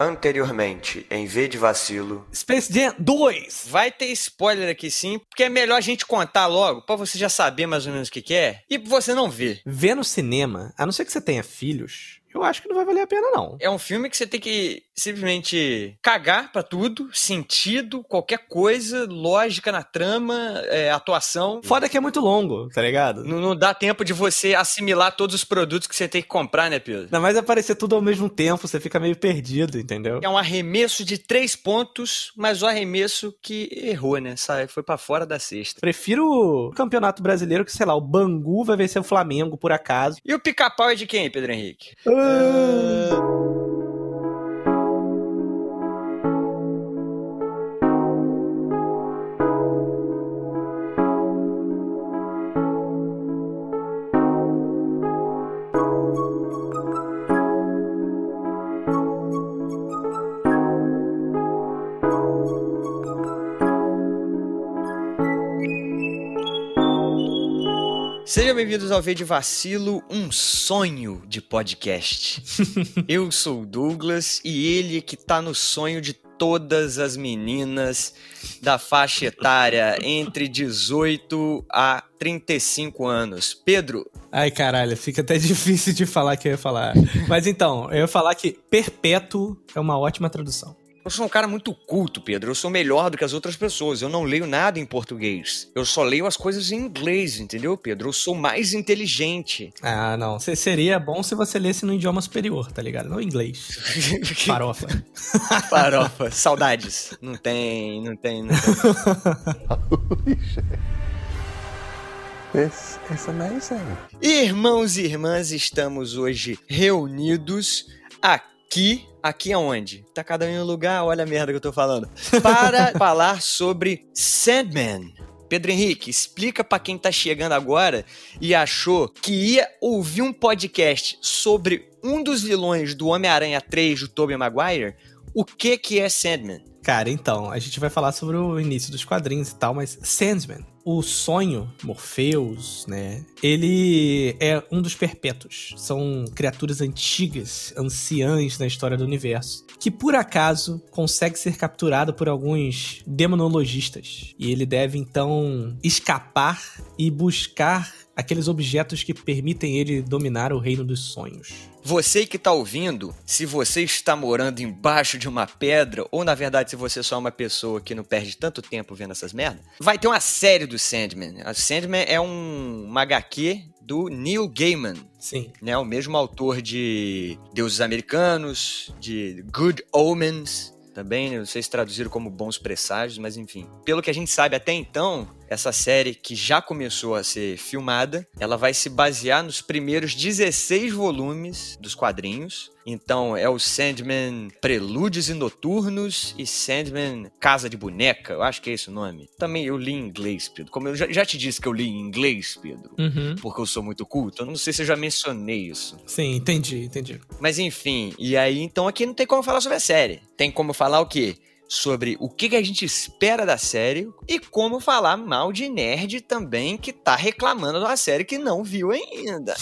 Anteriormente, em V de vacilo. Space Jam 2! Vai ter spoiler aqui sim, porque é melhor a gente contar logo, pra você já saber mais ou menos o que, que é, e você não ver. Ver no cinema, a não ser que você tenha filhos, eu acho que não vai valer a pena, não. É um filme que você tem que simplesmente cagar pra tudo, sentido, qualquer coisa, lógica na trama, é, atuação. Foda que é muito longo, tá ligado? Não, não, dá tempo de você assimilar todos os produtos que você tem que comprar, né, Pedro? Não, mas aparecer tudo ao mesmo tempo, você fica meio perdido, entendeu? É um arremesso de três pontos, mas o arremesso que errou, né? Foi para fora da cesta. Prefiro o campeonato brasileiro que, sei lá, o Bangu vai vencer o Flamengo, por acaso. E o pica-pau é de quem, Pedro Henrique? Woo! Uh... Sejam bem-vindos ao V de Vacilo, um sonho de podcast. Eu sou o Douglas e ele que tá no sonho de todas as meninas da faixa etária entre 18 a 35 anos. Pedro. Ai, caralho, fica até difícil de falar que eu ia falar. Mas então, eu ia falar que perpétuo é uma ótima tradução. Eu sou um cara muito culto, Pedro. Eu sou melhor do que as outras pessoas. Eu não leio nada em português. Eu só leio as coisas em inglês, entendeu, Pedro? Eu sou mais inteligente. Ah, não. Seria bom se você lesse no idioma superior, tá ligado? Não em inglês. Farofa. Farofa. Saudades. Não tem, não tem, não tem. This is amazing. Irmãos e irmãs, estamos hoje reunidos aqui Aqui aonde? Tá cada um em um lugar, olha a merda que eu tô falando. Para falar sobre Sandman. Pedro Henrique, explica para quem tá chegando agora e achou que ia ouvir um podcast sobre um dos vilões do Homem-Aranha 3 do Tobey Maguire, o que que é Sandman? Cara, então, a gente vai falar sobre o início dos quadrinhos e tal, mas Sandman, o sonho, Morpheus, né? Ele é um dos perpétuos. São criaturas antigas, anciãs na história do universo, que por acaso consegue ser capturado por alguns demonologistas. E ele deve então escapar e buscar aqueles objetos que permitem ele dominar o reino dos sonhos. Você que está ouvindo, se você está morando embaixo de uma pedra, ou na verdade se você só é uma pessoa que não perde tanto tempo vendo essas merdas, vai ter uma série do Sandman. A Sandman é um, uma HQ do Neil Gaiman. Sim. Né, o mesmo autor de Deuses Americanos, de Good Omens, também, não sei se traduziram como bons presságios, mas enfim. Pelo que a gente sabe até então, essa série que já começou a ser filmada, ela vai se basear nos primeiros 16 volumes dos quadrinhos. Então é o Sandman Prelúdios e Noturnos e Sandman Casa de Boneca, eu acho que é esse o nome. Também eu li em inglês, Pedro. Como eu já, já te disse que eu li em inglês, Pedro, uhum. porque eu sou muito culto, eu não sei se eu já mencionei isso. Sim, entendi, entendi. Mas enfim, e aí então aqui não tem como falar sobre a série. Tem como falar o quê? Sobre o que, a gente espera da série e como falar mal de nerd também que tá reclamando da série que não viu ainda.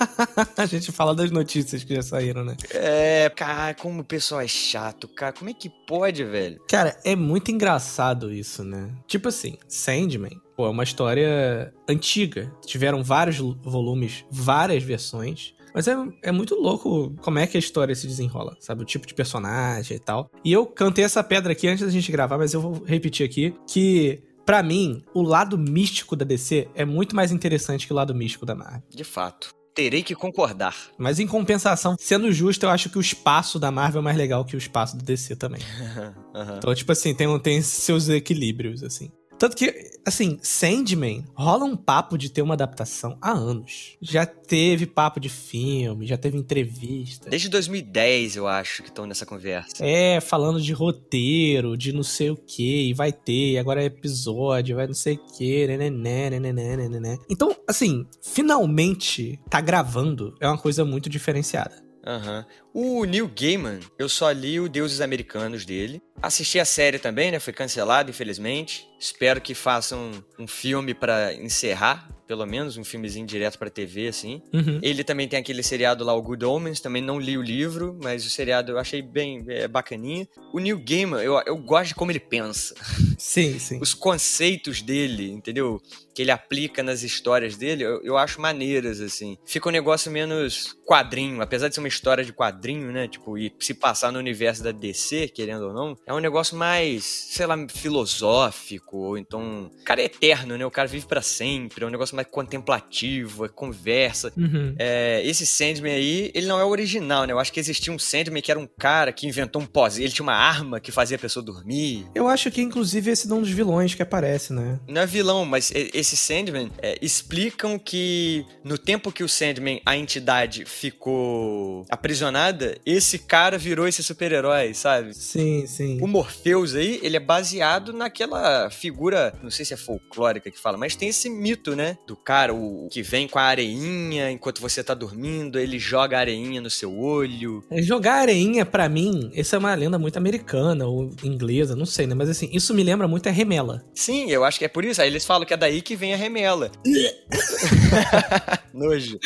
a gente fala das notícias que já saíram, né? É, cara, como o pessoal é chato, cara. Como é que pode, velho? Cara, é muito engraçado isso, né? Tipo assim, Sandman, pô, é uma história antiga. Tiveram vários volumes, várias versões. Mas é, é muito louco como é que a história se desenrola, sabe? O tipo de personagem e tal. E eu cantei essa pedra aqui antes da gente gravar, mas eu vou repetir aqui que para mim, o lado místico da DC é muito mais interessante que o lado místico da Marvel. De fato. Terei que concordar. Mas em compensação, sendo justo, eu acho que o espaço da Marvel é mais legal que o espaço do DC também. uhum. Então, tipo assim, tem, tem seus equilíbrios, assim. Tanto que, assim, Sandman rola um papo de ter uma adaptação há anos. Já teve papo de filme, já teve entrevista. Desde 2010, eu acho, que estão nessa conversa. É, falando de roteiro, de não sei o que, e vai ter, agora é episódio, vai não sei o que, né, né, né, né, Então, assim, finalmente tá gravando é uma coisa muito diferenciada. Uhum. O Neil Gaiman, eu só li o Deuses Americanos dele. Assisti a série também, né? Foi cancelado, infelizmente. Espero que façam um, filme para encerrar pelo menos, um filmezinho direto pra TV, assim. Uhum. Ele também tem aquele seriado lá, o Good Omens, também não li o livro, mas o seriado eu achei bem é, bacaninha. O Neil Gaiman, eu, eu gosto de como ele pensa. Sim, sim. Os conceitos dele, entendeu? Que ele aplica nas histórias dele, eu, eu acho maneiras, assim. Fica um negócio menos quadrinho, apesar de ser uma história de quadrinho, né? Tipo, e se passar no universo da DC, querendo ou não, é um negócio mais, sei lá, filosófico, ou então. O cara é eterno, né? O cara vive para sempre, é um negócio mais contemplativo, é conversa. Uhum. É, esse Sandman aí, ele não é o original, né? Eu acho que existia um Sandman que era um cara que inventou um pós. Ele tinha uma arma que fazia a pessoa dormir. Eu acho que, inclusive, esse é um dos vilões que aparece, né? Não é vilão, mas esse Sandman é, explicam que no tempo que o Sandman, a entidade, ficou aprisionada, esse cara virou esse super-herói, sabe? Sim, sim. O Morpheus aí, ele é baseado naquela figura, não sei se é folclórica que fala, mas tem esse mito, né? Do cara o, que vem com a areinha enquanto você tá dormindo, ele joga a areinha no seu olho. Jogar areinha, pra mim, essa é uma lenda muito americana ou inglesa, não sei, né? Mas assim, isso me lembra muito a remela. Sim, eu acho que é por isso. Aí eles falam que é daí que vem a remela. Nojo.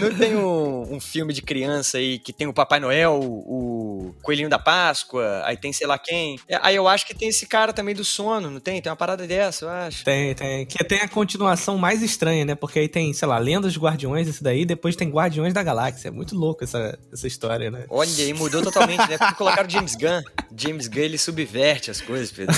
Não tem um, um filme de criança aí que tem o Papai Noel, o Coelhinho da Páscoa, aí tem sei lá quem. É, Aí eu acho que tem esse cara também do sono, não tem? Tem uma parada dessa, eu acho. tem, tem. Que tem a continuação mais estranha, né? Porque aí tem, sei lá, Lendas dos Guardiões, esse daí, depois tem Guardiões da Galáxia. É muito louco essa, essa história, né? Olha, aí mudou totalmente, né? Porque colocaram James Gunn. James Gunn, ele subverte as coisas, Pedro.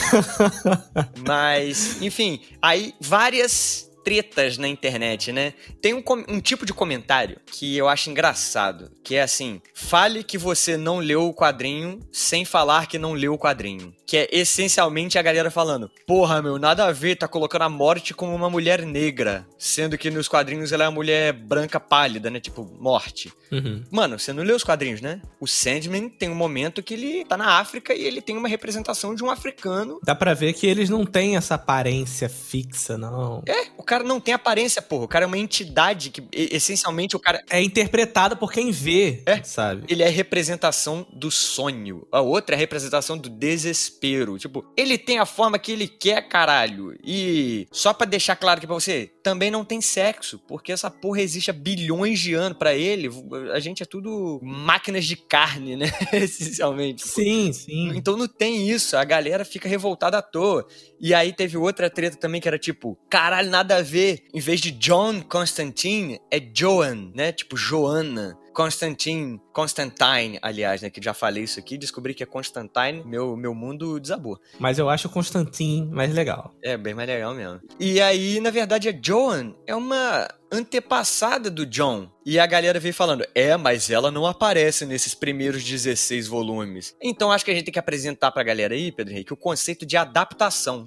Mas, enfim, aí várias tretas na internet, né? Tem um, um tipo de comentário que eu acho engraçado, que é assim: fale que você não leu o quadrinho sem falar que não leu o quadrinho. Que é essencialmente a galera falando: Porra, meu, nada a ver, tá colocando a morte como uma mulher negra. Sendo que nos quadrinhos ela é uma mulher branca pálida, né? Tipo, morte. Uhum. Mano, você não leu os quadrinhos, né? O Sandman tem um momento que ele tá na África e ele tem uma representação de um africano. Dá pra ver que eles não têm essa aparência fixa, não. É, o cara não tem aparência, porra. O cara é uma entidade que, essencialmente, o cara. É interpretado por quem vê, É. sabe? Ele é representação do sonho. A outra é representação do desespero. Tipo, ele tem a forma que ele quer, caralho. E só pra deixar claro aqui pra você, também não tem sexo, porque essa porra existe há bilhões de anos pra ele. A gente é tudo máquinas de carne, né? Essencialmente. Sim, sim. Então não tem isso, a galera fica revoltada à toa. E aí teve outra treta também que era tipo, caralho, nada a ver. Em vez de John Constantine, é Joan, né? Tipo, Joana. Constantine, Constantine, aliás, né? Que já falei isso aqui, descobri que é Constantine, meu, meu mundo desabou. Mas eu acho o Constantin mais legal. É, bem mais legal mesmo. E aí, na verdade, a Joan é uma antepassada do John. E a galera veio falando, é, mas ela não aparece nesses primeiros 16 volumes. Então acho que a gente tem que apresentar pra galera aí, Pedro Henrique, o conceito de adaptação.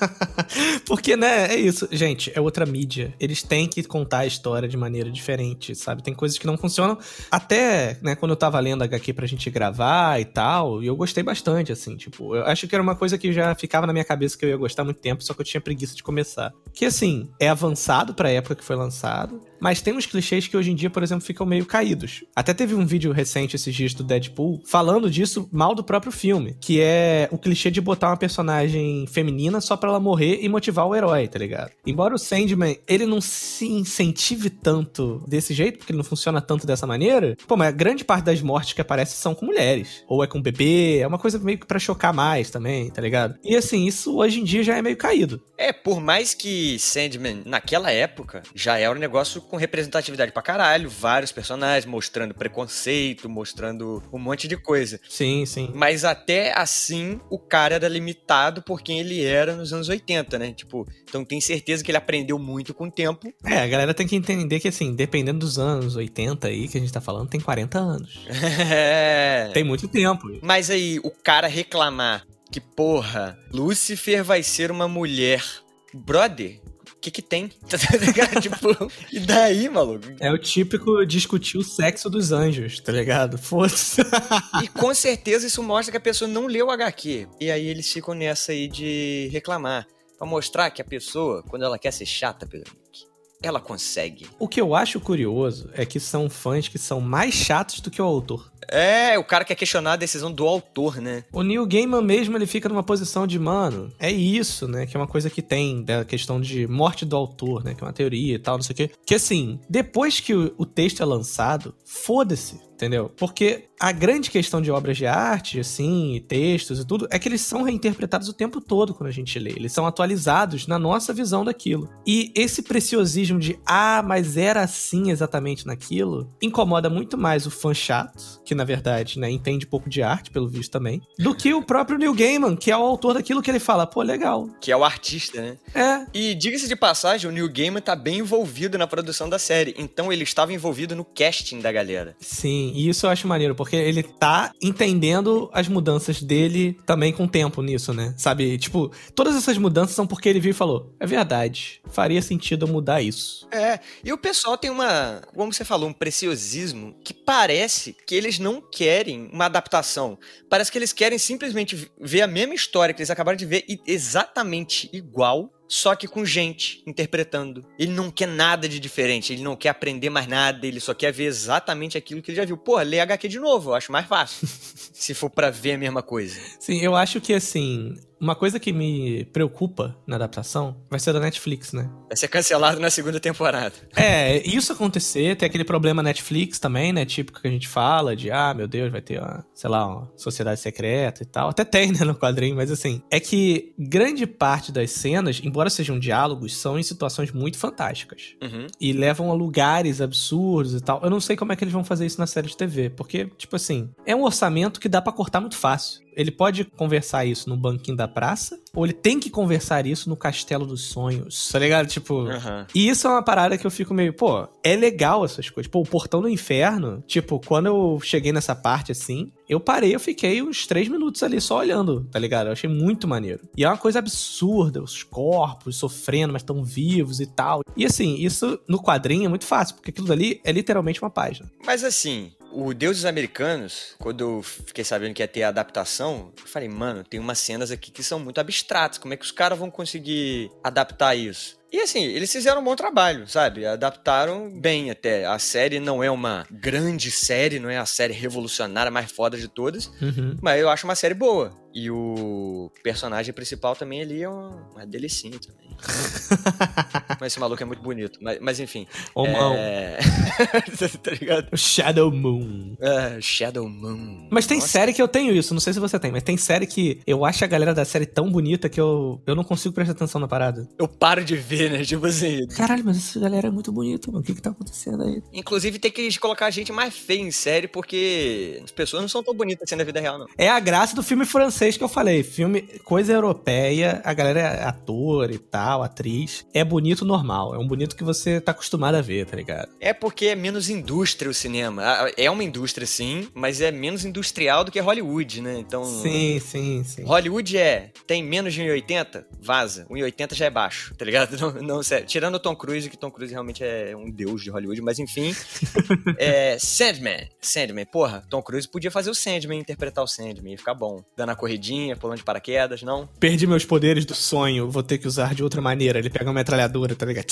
Porque, né, é isso. Gente, é outra mídia. Eles têm que contar a história de maneira diferente, sabe? Tem coisas que não funcionam. Até, né, quando eu tava lendo HQ pra gente gravar e tal, e eu gostei bastante, assim, tipo, eu acho que era uma coisa que já ficava na minha cabeça que eu ia gostar muito tempo, só que eu tinha preguiça de começar. Que, assim, é avançado pra época que foi lançado, mas tem uns clichês que hoje em dia, por exemplo, ficam meio caídos. Até teve um vídeo recente esses dias do Deadpool falando disso mal do próprio filme, que é o clichê de botar uma personagem feminina só pra ela morrer e motivar o herói, tá ligado? Embora o Sandman, ele não se incentive tanto desse jeito, porque ele não funciona tanto dessa maneira, pô, mas a grande parte das mortes que aparecem são com mulheres. Ou é com bebê, é uma coisa meio que pra chocar mais também, tá ligado? E assim, isso hoje em dia já é meio caído. É, por mais que Sandman, naquela época, já era um negócio com representatividade pra caralho, vários personagens mostrando preconceito, mostrando um monte de coisa. Sim, sim. Mas até assim, o cara era limitado por quem ele era nos anos 80, né? Tipo, então tem certeza que ele aprendeu muito com o tempo. É, a galera tem que entender que, assim, dependendo dos anos 80 aí que a gente tá falando, tem 40 anos. É. Tem muito tempo. Mas aí, o cara reclamar que, porra, Lúcifer vai ser uma mulher. Brother, que que tem? Tá ligado? tipo, e daí, maluco? É o típico discutir o sexo dos anjos, tá ligado? Foda-se. E com certeza isso mostra que a pessoa não leu o HQ. E aí eles ficam nessa aí de reclamar. Pra mostrar que a pessoa, quando ela quer ser chata, Pedro Henrique, ela consegue. O que eu acho curioso é que são fãs que são mais chatos do que o autor. É, o cara quer questionar a decisão do autor, né? O Neil Gaiman mesmo, ele fica numa posição de, mano, é isso, né? Que é uma coisa que tem da questão de morte do autor, né? Que é uma teoria e tal, não sei o quê. Que assim, depois que o, o texto é lançado, foda-se entendeu? Porque a grande questão de obras de arte, assim, textos e tudo, é que eles são reinterpretados o tempo todo quando a gente lê. Eles são atualizados na nossa visão daquilo. E esse preciosismo de, ah, mas era assim exatamente naquilo, incomoda muito mais o fã chato, que na verdade, né, entende pouco de arte, pelo visto também, do que o próprio Neil Gaiman, que é o autor daquilo que ele fala, pô, legal. Que é o artista, né? É. E diga-se de passagem, o Neil Gaiman tá bem envolvido na produção da série. Então ele estava envolvido no casting da galera. Sim, e isso eu acho maneiro, porque ele tá entendendo as mudanças dele também com o tempo nisso, né? Sabe? Tipo, todas essas mudanças são porque ele viu e falou: é verdade, faria sentido eu mudar isso. É, e o pessoal tem uma, como você falou, um preciosismo que parece que eles não querem uma adaptação. Parece que eles querem simplesmente ver a mesma história que eles acabaram de ver e exatamente igual só que com gente interpretando. Ele não quer nada de diferente, ele não quer aprender mais nada, ele só quer ver exatamente aquilo que ele já viu. Pô, lê HQ de novo, eu acho mais fácil. se for para ver a mesma coisa. Sim, eu acho que assim, uma coisa que me preocupa na adaptação vai ser da Netflix, né? Vai ser cancelado na segunda temporada. É, isso acontecer, tem aquele problema Netflix também, né? Típico que a gente fala de, ah, meu Deus, vai ter uma, sei lá, uma sociedade secreta e tal. Até tem, né, no quadrinho, mas assim, é que grande parte das cenas, embora sejam diálogos, são em situações muito fantásticas. Uhum. E levam a lugares absurdos e tal. Eu não sei como é que eles vão fazer isso na série de TV, porque, tipo assim, é um orçamento que dá para cortar muito fácil. Ele pode conversar isso no banquinho da praça, ou ele tem que conversar isso no castelo dos sonhos, tá ligado? Tipo. Uhum. E isso é uma parada que eu fico meio, pô, é legal essas coisas. Pô, o portão do inferno, tipo, quando eu cheguei nessa parte assim, eu parei, eu fiquei uns três minutos ali só olhando, tá ligado? Eu achei muito maneiro. E é uma coisa absurda, os corpos sofrendo, mas tão vivos e tal. E assim, isso no quadrinho é muito fácil, porque aquilo dali é literalmente uma página. Mas assim, o Deuses Americanos, quando eu fiquei sabendo que ia ter a adaptação, eu falei, mano, tem umas cenas aqui que são muito abstratas. Como é que os caras vão conseguir adaptar isso? E assim, eles fizeram um bom trabalho, sabe? Adaptaram bem até. A série não é uma grande série, não é a série revolucionária mais foda de todas, Uhum. mas eu acho uma série boa. E o personagem principal também ali é uma, uma delicinha também. mas esse maluco é muito bonito. Mas, mas enfim. Homão. É... tá ligado? O Shadow Moon. É, Shadow Moon. Mas tem Nossa. série que eu tenho isso, não sei se você tem, mas tem série que eu acho a galera da série tão bonita que eu, eu não consigo prestar atenção na parada. Eu paro de ver, né? Tipo assim. Caralho, mas essa galera é muito bonita, mano. O que que tá acontecendo aí? Inclusive tem que colocar a gente mais feia em série, porque as pessoas não são tão bonitas assim na vida real, não. É a graça do filme francês que eu falei. Filme, coisa europeia, a galera é ator e tal, atriz. É bonito normal. É um bonito que você tá acostumado a ver, tá ligado? É porque é menos indústria o cinema. Ah, É uma indústria, sim, mas é menos industrial do que Hollywood, né? Então. Sim, sim, sim. Hollywood é, tem menos de 1,80, vaza. 1,80 já é baixo, tá ligado? Não, não, sério. Tirando o Tom Cruise, que Tom Cruise realmente é um deus de Hollywood, mas enfim. é, Sandman. Sandman, porra, Tom Cruise podia fazer o Sandman, interpretar o Sandman, ia ficar bom. Dando a corridinha, pulando de paraquedas, não? Perdi meus poderes do sonho, vou ter que usar de outra maneira. Ele pega uma metralhadora, tá ligado?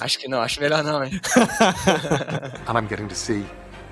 Acho que não, acho melhor não, hein? and I'm getting to see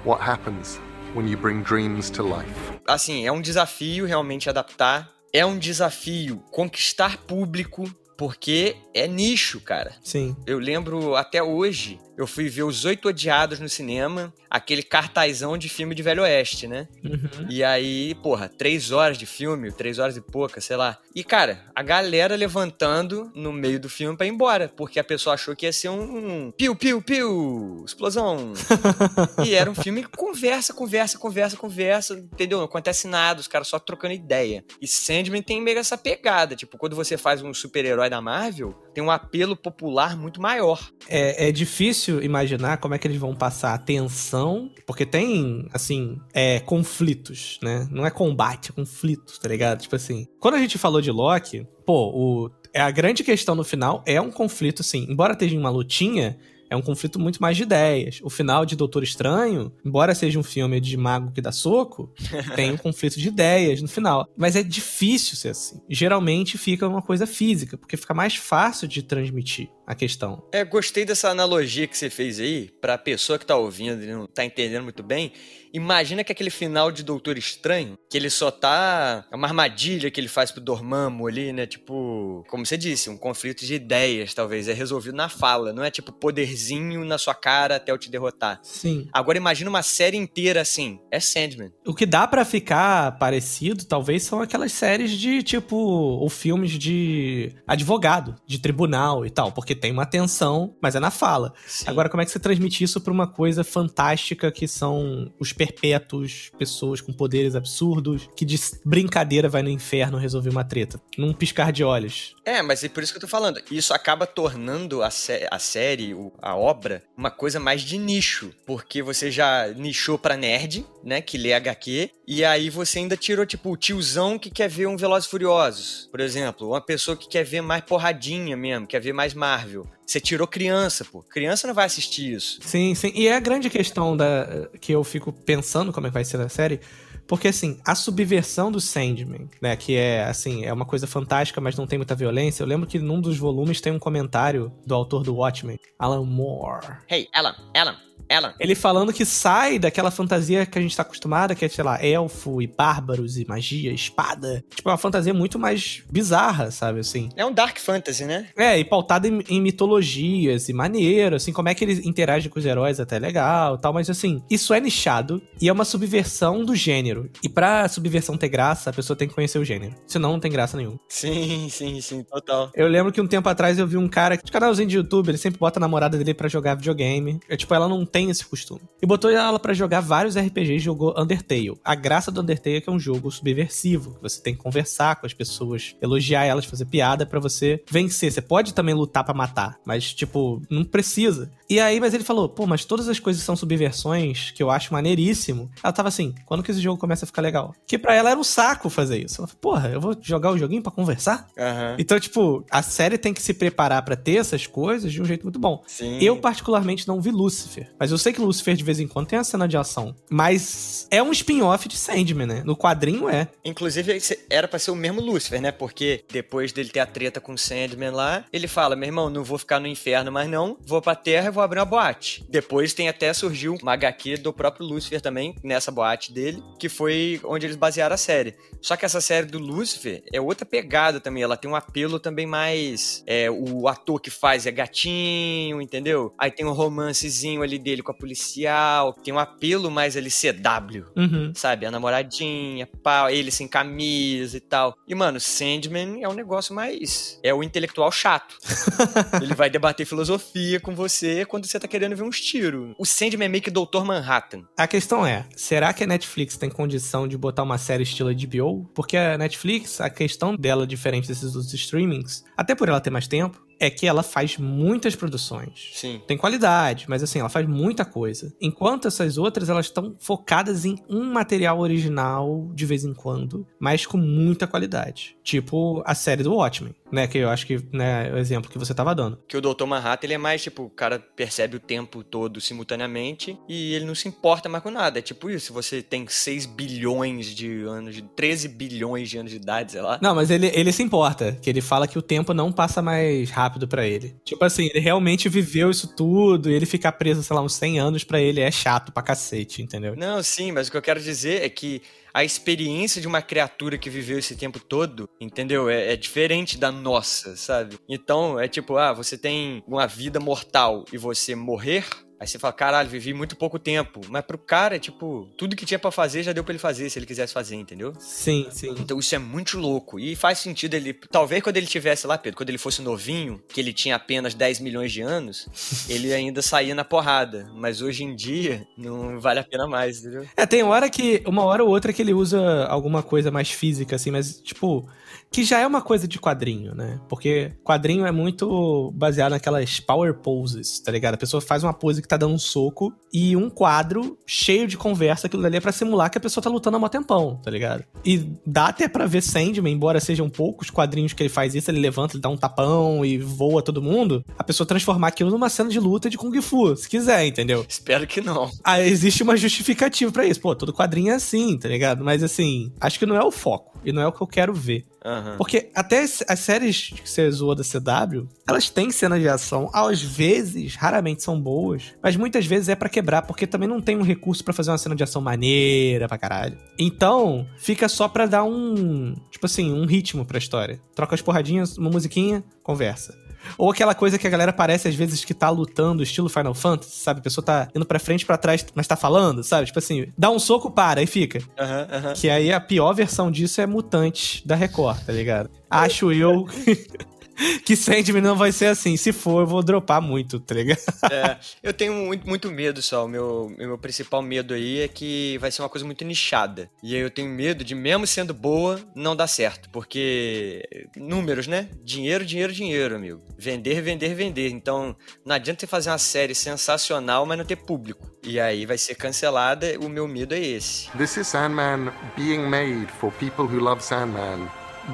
what happens when you bring dreams to life. assim, é um desafio realmente adaptar. É um desafio conquistar público, porque é nicho, cara. Sim. Eu lembro até hoje, eu fui ver Os Oito Odiados no cinema, aquele cartazão de filme de Velho Oeste, né? Uhum. E aí, porra, três horas de filme, três horas e pouca, sei lá. E, cara, a galera levantando no meio do filme pra ir embora, porque a pessoa achou que ia ser um, um piu, piu, piu, explosão. e era um filme que conversa, conversa, conversa, conversa, entendeu? Não acontece nada, os caras só trocando ideia. E Sandman tem meio essa pegada, tipo, quando você faz um super-herói da Marvel, tem um apelo popular muito maior. É, é difícil imaginar como é que eles vão passar a tensão, porque tem, assim, é, conflitos, né? Não é combate, é conflitos, tá ligado? Tipo assim, quando a gente falou de Loki, pô, o, é a grande questão no final é um conflito, assim, embora esteja uma lutinha, é um conflito muito mais de ideias. O final de Doutor Estranho, embora seja um filme de mago que dá soco, tem um conflito de ideias no final. Mas é difícil ser assim. Geralmente fica uma coisa física, porque fica mais fácil de transmitir. A questão. É, gostei dessa analogia que você fez aí, pra pessoa que tá ouvindo e não tá entendendo muito bem. Imagina que aquele final de Doutor Estranho, que ele só tá. É uma armadilha que ele faz pro Dormammu ali, né? Tipo, como você disse, um conflito de ideias, talvez. É resolvido na fala, não é tipo poderzinho na sua cara até eu te derrotar. Sim. Agora imagina uma série inteira assim. É Sandman. O que dá pra ficar parecido, talvez, são aquelas séries de tipo. ou filmes de advogado, de tribunal e tal, porque tem uma tensão, mas é na fala. Sim. Agora, como é que você transmite isso pra uma coisa fantástica que são os perpétuos, pessoas com poderes absurdos, que de brincadeira vai no inferno resolver uma treta? Num piscar de olhos. É, mas é por isso que eu tô falando. Isso acaba tornando a, sé a série, a obra, uma coisa mais de nicho. Porque você já nichou pra nerd, né? Que lê HQ. E aí você ainda tirou, tipo, o tiozão que quer ver um Velozes e Furiosos. Por exemplo, uma pessoa que quer ver mais porradinha mesmo, quer ver mais Marvel. Você tirou criança, pô. Criança não vai assistir isso. Sim, sim. E é a grande questão da que eu fico pensando como é que vai ser a série. Porque, assim, a subversão do Sandman, né? Que é, assim, é uma coisa fantástica, mas não tem muita violência. Eu lembro que num dos volumes tem um comentário do autor do Watchmen, Alan Moore. Hey, Alan, Alan, Alan. Ele falando que sai daquela fantasia que a gente tá acostumado, que é, sei lá, elfo e bárbaros e magia, espada. Tipo, é uma fantasia muito mais bizarra, sabe, assim. É um Dark Fantasy, né? É, e pautada em, em mitologias e maneiro, assim, como é que ele interage com os heróis até legal e tal, mas assim, isso é nichado e é uma subversão do gênero. E pra subversão ter graça, a pessoa tem que conhecer o gênero. Senão não tem graça nenhuma. Sim, sim, sim, total. Eu lembro que um tempo atrás eu vi um cara, de canalzinho de YouTube, ele sempre bota a namorada dele pra jogar videogame. É, tipo, ela não tem esse costume. E botou ela pra jogar vários RPGs e jogou Undertale. A graça do Undertale é que é um jogo subversivo, que você tem que conversar com as pessoas, elogiar elas, fazer piada pra você vencer. Você pode também lutar pra matar, mas tipo, não precisa. E aí, mas ele falou, pô, mas todas as coisas são subversões que eu acho maneiríssimo. Ela tava assim, quando que esse jogo começa a ficar legal? Que pra ela era um saco fazer isso. Ela falou, porra, eu vou jogar o joguinho pra conversar? Aham. Então, tipo, a série tem que se preparar pra ter essas coisas de um jeito muito bom. Sim. Eu, particularmente, não vi Lucifer. Mas eu sei que Lucifer, de vez em quando, tem a cena de ação. Mas é um spin-off de Sandman, né? No quadrinho é. Inclusive, era pra ser o mesmo Lucifer, né? Porque depois dele ter a treta com o Sandman lá, ele fala: meu irmão, não vou ficar no inferno mais não, vou pra terra e vou abrir uma boate. Depois tem até surgiu uma HQ do próprio Lucifer também, nessa boate dele, que foi onde eles basearam a série. Só que essa série do Lucifer é outra pegada também, ela tem um apelo também mais. É, o ator que faz é gatinho, entendeu? Aí tem um romancezinho ali dele com a policial, tem um apelo mais ali CW, Uhum. sabe? A namoradinha, pau, ele sem camisa e tal. E, mano, Sandman é um negócio mais. É o intelectual chato. ele vai debater filosofia com você quando você tá querendo ver uns tiros. O Sandman é meio que Doutor Manhattan. A questão é, será que a Netflix tem condição de botar uma série estilo HBO? Porque a Netflix, a questão dela, diferente desses outros streamings, até por ela ter mais tempo, é que ela faz muitas produções. Sim. Tem qualidade, mas assim, ela faz muita coisa. Enquanto essas outras, elas estão focadas em um material original de vez em quando, mas com muita qualidade. Tipo a série do Watchmen, né? Que eu acho que, né, é o exemplo que você tava dando. Que o Doutor Manhattan, ele é mais, tipo, o cara percebe o tempo todo simultaneamente e ele não se importa mais com nada. É tipo isso, se você tem 6 bilhões de anos, de 13 bilhões de anos de idade, sei lá. Não, mas ele, ele se importa, que ele fala que o tempo não passa mais rápido pra ele. Tipo assim, ele realmente viveu isso tudo e ele ficar preso, sei lá, uns 100 anos pra ele é chato pra cacete, entendeu? Não, sim, mas o que eu quero dizer é que a experiência de uma criatura que viveu esse tempo todo, entendeu? É, é diferente da nossa, sabe? Então, é tipo, ah, você tem uma vida mortal e você morrer. Aí você fala, caralho, vivi muito pouco tempo. Mas pro cara, tipo, tudo que tinha pra fazer já deu pra ele fazer, se ele quisesse fazer, entendeu? Sim, sim. Então isso é muito louco. E faz sentido ele. Talvez quando ele tivesse lá, Pedro, quando ele fosse novinho, que ele tinha apenas 10 milhões de anos, ele ainda saía na porrada. Mas hoje em dia, não vale a pena mais, entendeu? É, tem hora que, uma hora ou outra que ele usa alguma coisa mais física, assim, mas, tipo, que já é uma coisa de quadrinho, né? Porque quadrinho é muito baseado naquelas power poses, tá ligado? A pessoa faz uma pose que tá dando um soco e um quadro cheio de conversa, aquilo dali é pra simular que a pessoa tá lutando há mó tempão, tá ligado? E dá até pra ver Sandman, embora sejam poucos quadrinhos que ele faz isso, ele levanta, ele dá um tapão e voa todo mundo, a pessoa transformar aquilo numa cena de luta de Kung Fu, se quiser, entendeu? Espero que não. Ah, existe uma justificativa pra isso. Pô, todo quadrinho é assim, tá ligado? Mas assim, acho que não é o foco. E não é o que eu quero ver. Aham. Porque até as, séries que você zoou da CW, elas têm cenas de ação. Às vezes, raramente são boas. Mas muitas vezes é pra quebrar, porque também não tem um recurso pra fazer uma cena de ação maneira pra caralho. Então, fica só pra dar um. Tipo assim, um ritmo pra história. Troca as porradinhas, uma musiquinha, conversa. Ou aquela coisa que a galera parece às vezes que tá lutando, estilo Final Fantasy, sabe? A pessoa tá indo pra frente, pra trás, mas tá falando, sabe? Tipo assim, dá um soco, para, e fica. Aham, aham. Que aí a pior versão disso é Mutante da Record, tá ligado? Acho eu que Sandman não vai ser assim. Se for, eu vou dropar muito, tá ligado? É, eu tenho muito, muito medo só. O meu, o meu principal medo aí é que vai ser uma coisa muito nichada. E aí eu tenho medo de, mesmo sendo boa, não dar certo. Porque números, né? Dinheiro, dinheiro, dinheiro, amigo. Vender, vender, vender. Então, não adianta você fazer uma série sensacional, mas não ter público. E aí vai ser cancelada. O meu medo é esse. This is Sandman being made for people who love Sandman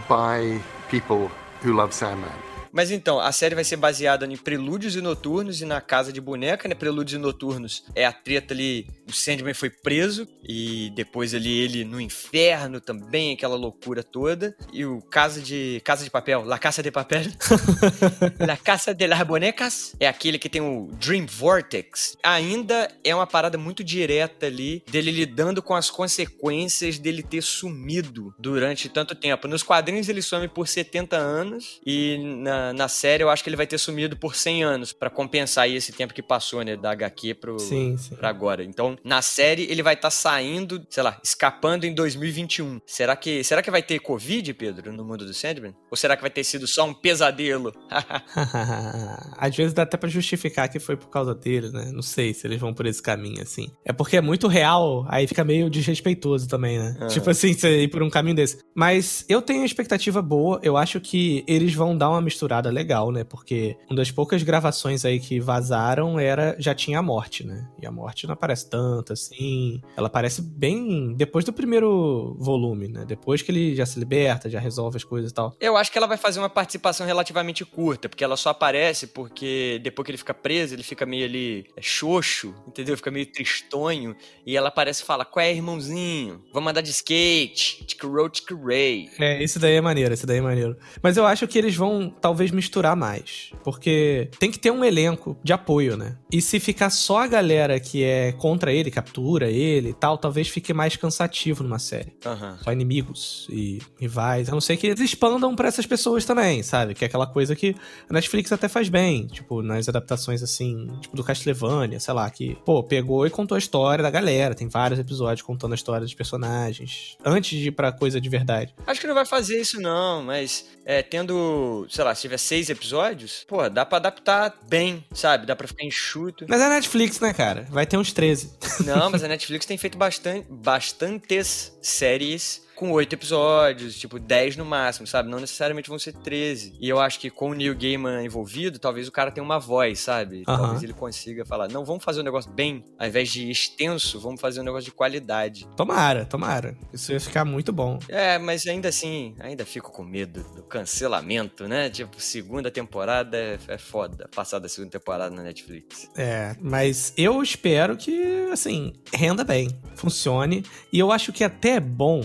by people who loves Sandman. Mas então, a série vai ser baseada em Prelúdios e Noturnos e na Casa de Boneca, né? Prelúdios e Noturnos é a treta ali, o Sandman foi preso e depois ali ele no inferno também, aquela loucura toda. E o Casa de Casa de Papel, La Casa de Papel, La Casa de las Bonecas, é aquele que tem o Dream Vortex. Ainda é uma parada muito direta ali dele lidando com as consequências dele ter sumido durante tanto tempo. Nos quadrinhos ele some por 70 anos e na, na série eu acho que ele vai ter sumido por 100 anos pra compensar aí esse tempo que passou, né, da HQ pro Sim, sim. pra agora. Então, na série ele vai estar saindo, sei lá, escapando em 2021. Será que será que vai ter Covid, Pedro, no mundo do Sandman? Ou será que vai ter sido só um pesadelo? Às vezes dá até pra justificar que foi por causa dele, né? Não sei se eles vão por esse caminho, assim. É porque é muito real, aí fica meio desrespeitoso também, né? Aham. Tipo assim, você ir por um caminho desse. Mas eu tenho uma expectativa boa, eu acho que eles vão dar uma misturada legal, né? Porque uma das poucas gravações aí que vazaram era. Já tinha a morte, né? E a morte não aparece tanto, assim. Ela aparece bem depois do primeiro volume, né? Depois que ele já se liberta, já resolve as coisas e tal. Eu acho que ela vai fazer uma participação relativamente curta, porque ela só aparece porque depois que ele fica preso, ele fica meio ali é, xoxo, entendeu? Fica meio tristonho. E ela aparece e fala: Qual é, irmãozinho? Vamos andar de skate. Tic-row, tic-ray. É, esse daí é maneiro, esse daí é maneiro. Mas eu acho que eles vão talvez misturar mais. Porque tem que ter um elenco de apoio, né? E se ficar só a galera que é contra ele, captura ele e tal, talvez fique mais cansativo numa série. Aham. Só inimigos e rivais. A não ser que eles expandam pra essas pessoas também, sabe? Que é aquela coisa que a Netflix até faz bem. Tipo, nas adaptações assim, tipo do Castlevania, sei lá, que, pô, pegou e contou a história da galera. Tem vários episódios contando a história dos personagens. Antes de ir pra coisa de verdade. Acho que não vai fazer isso, não, mas é, tendo, sei lá, se seis episódios, pô, dá pra adaptar bem, sabe? Dá pra ficar enxuto. Mas é Netflix, né, cara? Vai ter uns 13. Não, mas a Netflix tem feito bastante, bastantes séries com oito episódios, tipo 10 no máximo, sabe? Não necessariamente vão ser 13. E eu acho que com o Neil Gaiman envolvido, talvez o cara tenha uma voz, sabe? Talvez ele consiga falar, não, vamos fazer um negócio bem, ao invés de extenso, vamos fazer um negócio de qualidade. Tomara, tomara. Isso ia ficar muito bom. É, mas ainda assim, ainda fico com medo do cancelamento, né? Tipo, segunda temporada é, é foda, passar da segunda temporada na Netflix. É, mas eu espero que, assim, renda bem, funcione. E eu acho que até é bom,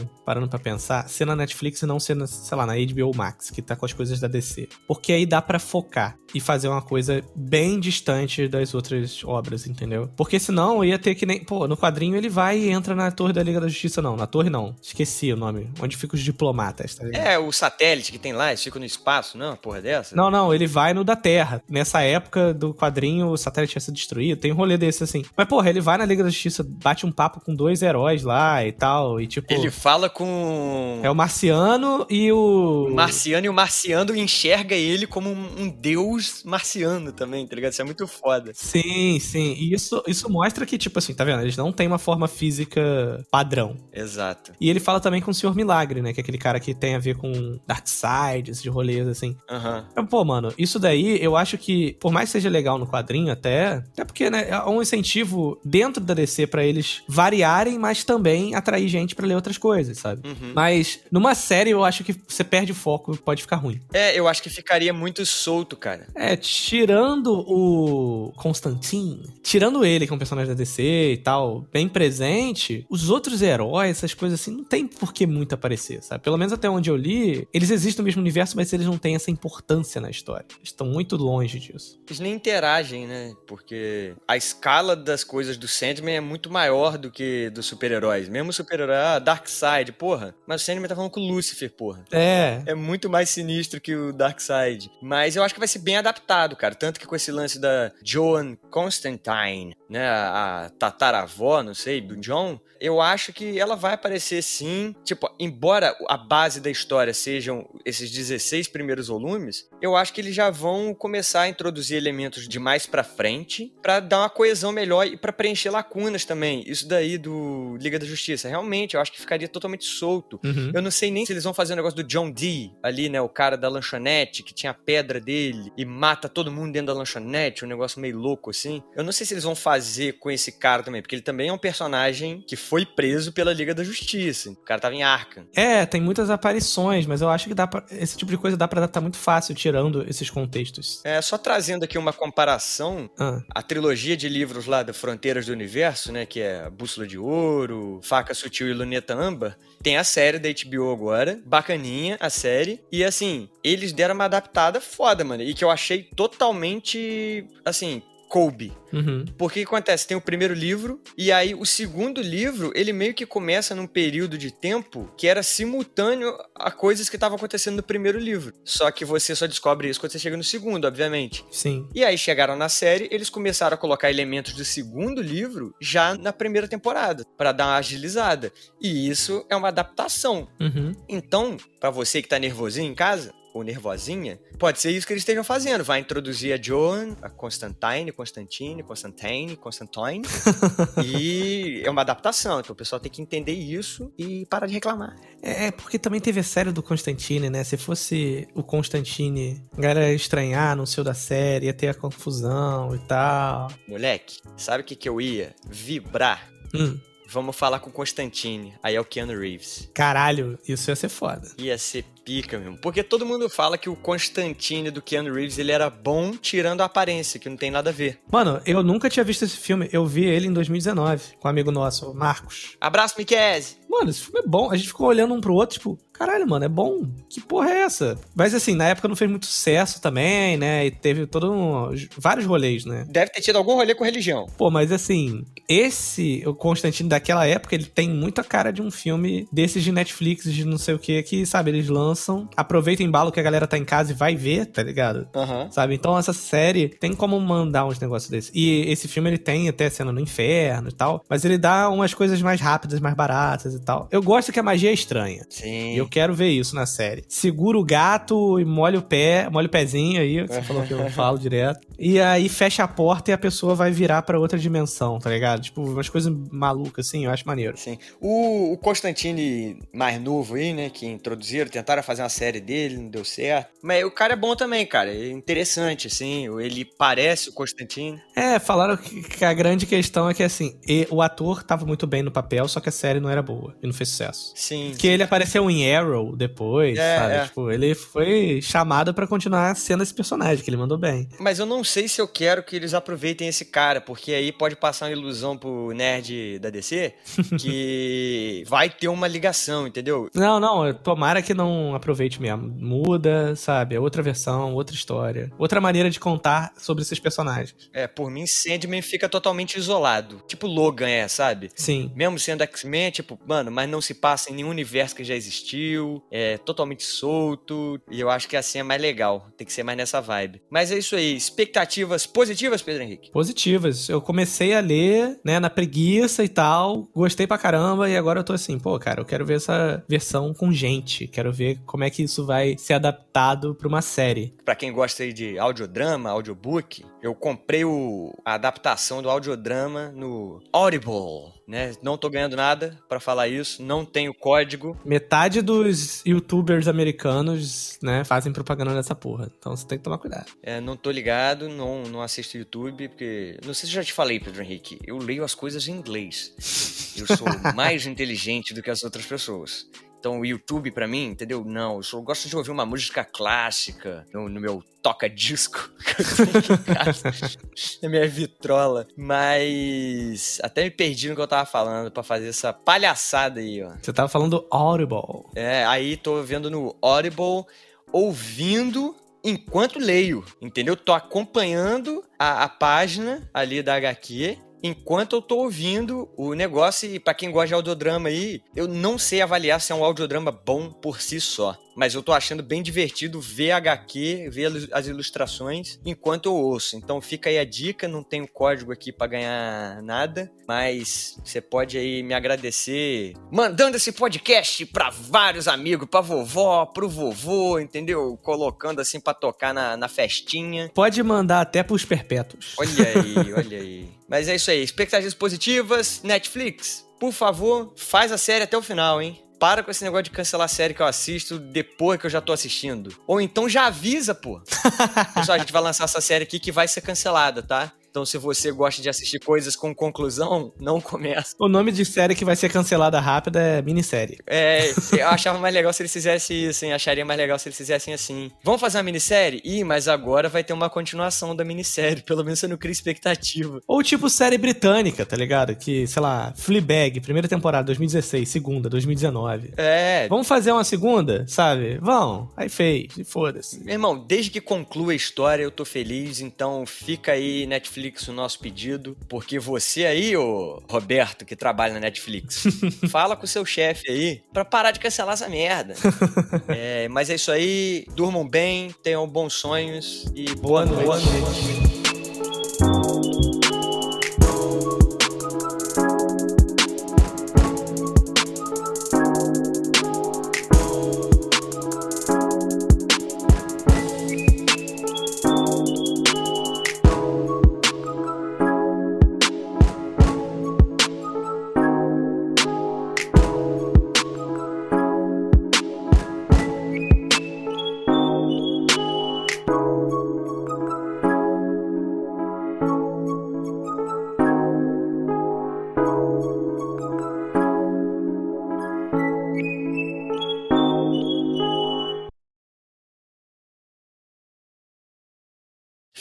parando pra pensar, ser na Netflix e não ser, na, sei lá, na HBO Max, que tá com as coisas da DC. Porque aí dá pra focar e fazer uma coisa bem distante das outras obras, entendeu? Porque senão ia ter que nem. Pô, no quadrinho ele vai e entra na Torre da Liga da Justiça, não. Na Torre não. Esqueci o nome. Onde ficam os diplomatas, tá ligado? É, o satélite que tem lá, eles ficam no espaço, não? Uma porra dessa? Não, não, ele vai no da Terra. Nessa época do quadrinho, o satélite tinha sido destruído. Tem um rolê desse assim. Mas, porra, ele vai na Liga da Justiça, bate um papo com dois heróis lá e tal. E tipo. Ele fala com um. É o Marciano e o. o Marciano e o Marciano enxerga ele como um, um deus marciano também, tá ligado? Isso é muito foda. Sim, sim. E isso, isso mostra que, tipo assim, tá vendo? Eles não têm uma forma física padrão. Exato. E ele fala também com o Senhor Milagre, né? Que é aquele cara que tem a ver com Darkseid, esses rolês, assim. Aham. Então, Pô, mano, isso daí eu acho que, por mais que seja legal no quadrinho até, até porque, né, é um incentivo dentro da DC pra eles variarem, mas também atrair gente pra ler outras coisas, sabe? Uhum. Mas numa série eu acho que você perde o foco e pode ficar ruim. É, eu acho que ficaria muito solto, cara. É, tirando o Constantine, tirando ele, que é um personagem da DC e tal, bem presente, os outros heróis, essas coisas assim, não tem por que muito aparecer, sabe? Pelo menos até onde eu li, eles existem no mesmo universo, mas eles não têm essa importância na história. Eles estão muito longe disso. Eles nem interagem, né? Porque a escala das coisas do Sandman é muito maior do que dos super-heróis. Mesmo super-herói, ah, Darkseid, porra. Mas o Sandman tá falando com o Lucifer, porra. É, É muito mais sinistro que o Darkseid. Mas eu acho que vai ser bem adaptado, cara. Tanto que com esse lance da Joan Constantine, né? A tataravó, não sei, do John. Eu acho que ela vai aparecer sim. Tipo, embora a base da história sejam esses 16 primeiros volumes, eu acho que eles já vão começar a introduzir elementos de mais pra frente pra dar uma coesão melhor e pra preencher lacunas também. Isso daí do Liga da Justiça. Realmente, eu acho que ficaria totalmente solto. uhum. Eu não sei nem se eles vão fazer o negócio do John Dee, ali, né? O cara da lanchonete, que tinha a pedra dele e mata todo mundo dentro da lanchonete, um negócio meio louco assim. Eu não sei se eles vão fazer com esse cara também, porque ele também é um personagem que foi preso pela Liga da Justiça. O cara tava em Arkham. É, tem muitas aparições, mas eu acho que dá pra, esse tipo de coisa dá pra adaptar muito fácil, tirando esses contextos. É, só trazendo aqui uma comparação, Ah, a trilogia de livros lá da Fronteiras do Universo, né, que é Bússola de Ouro, Faca Sutil e Luneta Âmbar, tem a série da HBO agora, bacaninha a série, e assim, eles deram uma adaptada foda, mano, e que eu achei totalmente, assim, coube. uhum. Porque o que acontece? Tem o primeiro livro, e aí o segundo livro, ele meio que começa num período de tempo que era simultâneo a coisas que estavam acontecendo no primeiro livro. Só que você só descobre isso quando você chega no segundo, obviamente. Sim. E aí chegaram na série, eles começaram a colocar elementos do segundo livro já na primeira temporada, pra dar uma agilizada. E isso é uma adaptação. Uhum. Então, pra você que tá nervosinho em casa, ou nervosinha, pode ser isso que eles estejam fazendo. Vai introduzir a Joan, a Constantine, Constantine, Constantine, Constantine. e é uma adaptação. Então o pessoal tem que entender isso e parar de reclamar. É, porque também teve a série do Constantine, né? Se fosse o Constantine, a galera ia estranhar no seu da série, ia ter a confusão e tal. Moleque, sabe o que, que eu ia? Vibrar. Hum, Vamos falar com o Constantine. Aí é o Keanu Reeves. caralho, isso ia ser foda. Ia ser pica mesmo. Porque todo mundo fala que o Constantine do Keanu Reeves ele era bom tirando a aparência, que não tem nada a ver. Mano, eu nunca tinha visto esse filme. Eu vi ele em 2019 com um amigo nosso, o Marcos. Abraço, Miquese! Mano, esse filme é bom. A gente ficou olhando um pro outro, tipo, caralho, mano, é bom. Que porra é essa? Mas assim, na época não fez muito sucesso também, né? E teve todo um, vários rolês, né? Deve ter tido algum rolê com religião. Pô, mas assim, esse, o Constantino daquela época, ele tem muita cara de um filme desses de Netflix, de não sei o que, que, sabe, eles lançam, aproveita o embalo que a galera tá em casa e vai ver, tá ligado? Aham. Sabe? Então essa série tem como mandar uns negócios desses. E esse filme ele tem até cena no inferno e tal, mas ele dá umas coisas mais rápidas, mais baratas e tal. Eu gosto que a magia é estranha. Sim. E eu quero ver isso na série. Segura o gato e molha o pé, molha o pezinho aí, você falou que eu falo direto. E aí fecha a porta e a pessoa vai virar pra outra dimensão, tá ligado? Tipo, umas coisas malucas assim, eu acho maneiro. Sim. O, o Constantine mais novo aí, né, que introduziram, tentaram fazer uma série dele, não deu certo. Mas o cara é bom também, cara. É interessante, assim. Ele parece o Constantine. É, falaram que, que a grande questão é que assim, o ator tava muito bem no papel, só que a série não era boa e não fez sucesso. Sim. Que ele apareceu em Arrow depois, É, sabe? é. Tipo, ele foi chamado pra continuar sendo esse personagem, que ele mandou bem. Mas eu não sei se eu quero que eles aproveitem esse cara, porque aí pode passar uma ilusão pro nerd da DC que vai ter uma ligação, entendeu? Não, não, tomara que não aproveite mesmo. Muda, sabe? É outra versão, outra história. Outra maneira de contar sobre esses personagens. É, por mim, Sandman fica totalmente isolado. Tipo Logan é, sabe? Sim. Mesmo sendo X-Men, tipo, mano, mas não se passa em nenhum universo que já existiu. É totalmente solto. E eu acho que assim é mais legal. Tem que ser mais nessa vibe. Mas é isso aí. Expectativas positivas, Pedro Henrique? Positivas. Eu comecei a ler, né, na preguiça e tal. Gostei pra caramba. E agora eu tô assim, pô, cara, eu quero ver essa versão com gente. Quero ver como é que isso vai ser adaptado pra uma série. Pra quem gosta aí de audiodrama, audiobook, eu comprei o, a adaptação do audiodrama no Audible, né? Não tô ganhando nada pra falar isso, não tenho código. Metade dos youtubers americanos, né, fazem propaganda dessa porra. Então você tem que tomar cuidado. É, não tô ligado, não, não assisto YouTube, porque. Não sei se eu já te falei, Pedro Henrique. Eu leio as coisas em inglês. Eu sou mais inteligente do que as outras pessoas. Então, o YouTube pra mim, entendeu? Não, eu só gosto de ouvir uma música clássica no, no meu toca-disco na minha vitrola. Mas até me perdi no que eu tava falando pra fazer essa palhaçada aí, ó. Você tava falando Audible. É, aí tô vendo no Audible, ouvindo enquanto leio, entendeu? Tô acompanhando a, a página ali da HQ enquanto eu tô ouvindo o negócio. E pra quem gosta de audiodrama aí, eu não sei avaliar se é um audiodrama bom por si só. Mas eu tô achando bem divertido ver HQ, ver as ilustrações enquanto eu ouço. Então fica aí a dica, não tenho código aqui para ganhar nada, mas você pode aí me agradecer mandando esse podcast para vários amigos, pra vovó, pro vovô, entendeu? Colocando assim para tocar na, na festinha. Pode mandar até pros perpétuos. Olha aí, olha aí. Mas é isso aí, expectativas positivas, Netflix, por favor, faz a série até o final, hein? Para com esse negócio de cancelar a série que eu assisto depois que eu já tô assistindo. Ou então já avisa, pô. Pessoal, a gente vai lançar essa série aqui que vai ser cancelada, tá? Então, se você gosta de assistir coisas com conclusão, não começa. O nome de série que vai ser cancelada rápida é minissérie. É, eu achava mais legal se eles fizessem isso, hein? Acharia mais legal se eles fizessem assim. Vamos fazer uma minissérie? Ih, mas agora vai ter uma continuação da minissérie. Pelo menos você não cria expectativa. Ou tipo série britânica, tá ligado? Que, sei lá, Fleabag, primeira temporada, 2016, segunda, 2019. É. Vamos fazer uma segunda, sabe? Vão. Aí fez, e foda-se. Meu irmão, desde que conclua a história eu tô feliz, então fica aí, Netflix Netflix o nosso pedido, porque você aí, ô Roberto, que trabalha na Netflix, fala com o seu chefe aí pra parar de cancelar essa merda. é, mas é isso aí, durmam bem, tenham bons sonhos e boa, boa noite. Boa noite.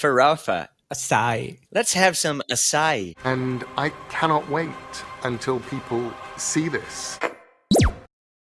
Farafa. Acai. Let's have some acai. And I cannot wait until people see this.